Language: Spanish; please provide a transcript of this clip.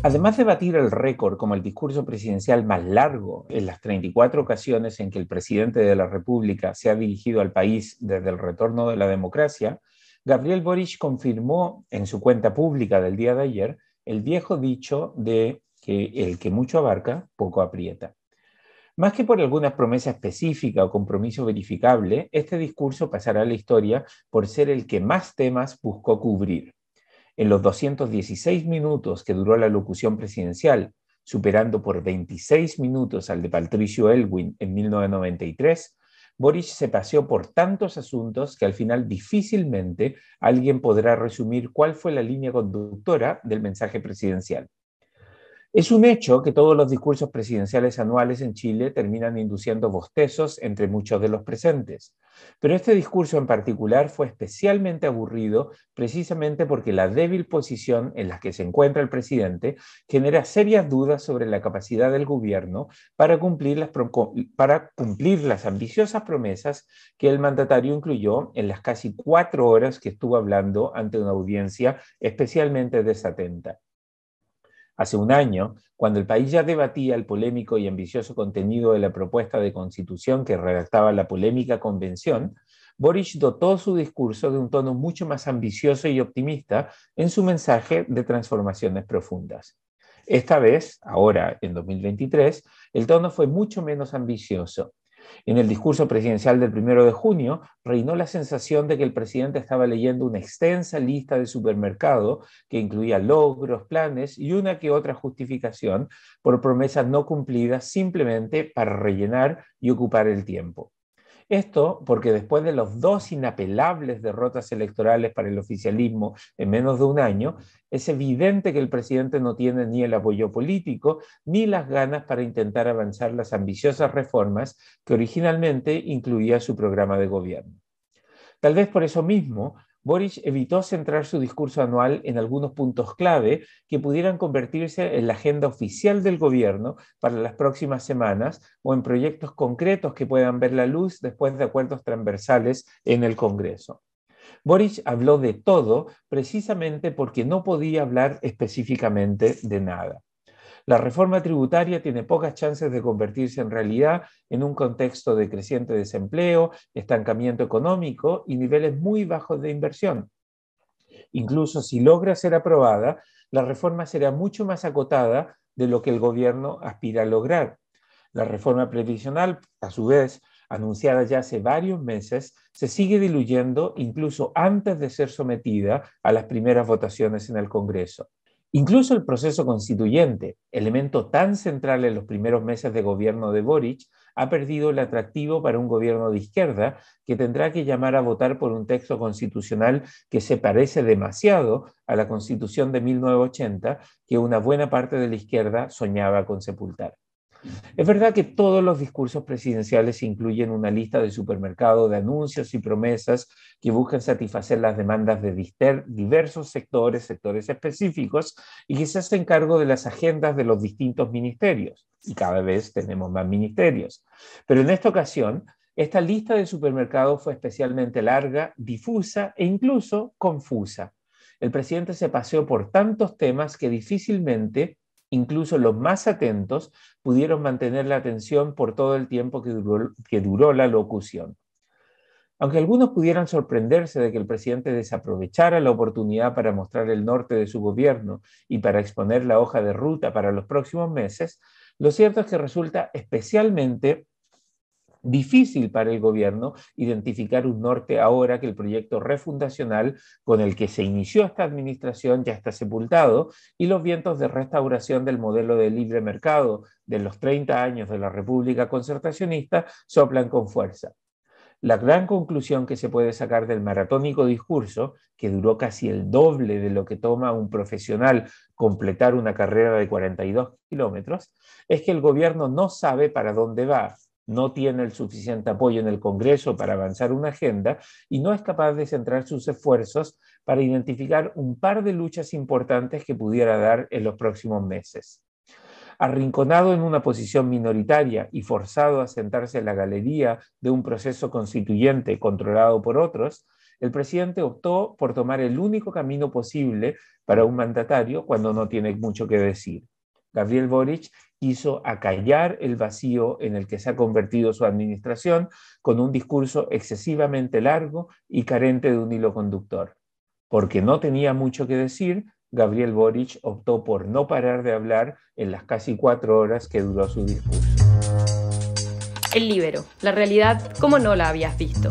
Además de batir el récord como el discurso presidencial más largo en las 34 ocasiones en que el presidente de la República se ha dirigido al país desde el retorno de la democracia, Gabriel Boric confirmó en su cuenta pública del día de ayer el viejo dicho de que el que mucho abarca, poco aprieta. Más que por alguna promesa específica o compromiso verificable, este discurso pasará a la historia por ser el que más temas buscó cubrir en los 216 minutos que duró la locución presidencial, superando por 26 minutos al de Patricio Elwin en 1993, Boris se paseó por tantos asuntos que al final difícilmente alguien podrá resumir cuál fue la línea conductora del mensaje presidencial. Es un hecho que todos los discursos presidenciales anuales en Chile terminan induciendo bostezos entre muchos de los presentes, pero este discurso en particular fue especialmente aburrido precisamente porque la débil posición en la que se encuentra el presidente genera serias dudas sobre la capacidad del gobierno para cumplir las, para cumplir las ambiciosas promesas que el mandatario incluyó en las casi cuatro horas que estuvo hablando ante una audiencia especialmente desatenta. Hace un año, cuando el país ya debatía el polémico y ambicioso contenido de la propuesta de constitución que redactaba la polémica convención, Boric dotó su discurso de un tono mucho más ambicioso y optimista en su mensaje de transformaciones profundas. Esta vez, ahora en 2023, el tono fue mucho menos ambicioso en el discurso presidencial del primero de junio, reinó la sensación de que el presidente estaba leyendo una extensa lista de supermercado que incluía logros, planes y una que otra justificación por promesas no cumplidas simplemente para rellenar y ocupar el tiempo. Esto porque después de las dos inapelables derrotas electorales para el oficialismo en menos de un año, es evidente que el presidente no tiene ni el apoyo político ni las ganas para intentar avanzar las ambiciosas reformas que originalmente incluía su programa de gobierno. Tal vez por eso mismo, Boric evitó centrar su discurso anual en algunos puntos clave que pudieran convertirse en la agenda oficial del gobierno para las próximas semanas o en proyectos concretos que puedan ver la luz después de acuerdos transversales en el Congreso. Boric habló de todo precisamente porque no podía hablar específicamente de nada. La reforma tributaria tiene pocas chances de convertirse en realidad en un contexto de creciente desempleo, estancamiento económico y niveles muy bajos de inversión. Incluso si logra ser aprobada, la reforma será mucho más acotada de lo que el gobierno aspira a lograr. La reforma previsional, a su vez, anunciada ya hace varios meses, se sigue diluyendo incluso antes de ser sometida a las primeras votaciones en el Congreso. Incluso el proceso constituyente, elemento tan central en los primeros meses de gobierno de Boric, ha perdido el atractivo para un gobierno de izquierda que tendrá que llamar a votar por un texto constitucional que se parece demasiado a la constitución de 1980 que una buena parte de la izquierda soñaba con sepultar. Es verdad que todos los discursos presidenciales incluyen una lista de supermercado de anuncios y promesas que buscan satisfacer las demandas de diversos sectores, sectores específicos, y que se hacen cargo de las agendas de los distintos ministerios. Y cada vez tenemos más ministerios. Pero en esta ocasión, esta lista de supermercados fue especialmente larga, difusa e incluso confusa. El presidente se paseó por tantos temas que difícilmente incluso los más atentos pudieron mantener la atención por todo el tiempo que duró, la locución. Aunque algunos pudieran sorprenderse de que el presidente desaprovechara la oportunidad para mostrar el norte de su gobierno y para exponer la hoja de ruta para los próximos meses, lo cierto es que resulta especialmente difícil para el gobierno identificar un norte ahora que el proyecto refundacional con el que se inició esta administración ya está sepultado y los vientos de restauración del modelo de libre mercado de los 30 años de la República Concertacionista soplan con fuerza. La gran conclusión que se puede sacar del maratónico discurso, que duró casi el doble de lo que toma un profesional completar una carrera de 42 kilómetros, es que el gobierno no sabe para dónde va no tiene el suficiente apoyo en el Congreso para avanzar una agenda y no es capaz de centrar sus esfuerzos para identificar un par de luchas importantes que pudiera dar en los próximos meses. Arrinconado en una posición minoritaria y forzado a sentarse en la galería de un proceso constituyente controlado por otros, el presidente optó por tomar el único camino posible para un mandatario cuando no tiene mucho que decir. Gabriel Boric quiso acallar el vacío en el que se ha convertido su administración con un discurso excesivamente largo y carente de un hilo conductor. Porque no tenía mucho que decir, Gabriel Boric optó por no parar de hablar en las casi cuatro horas que duró su discurso. El libero, la realidad como no la habías visto.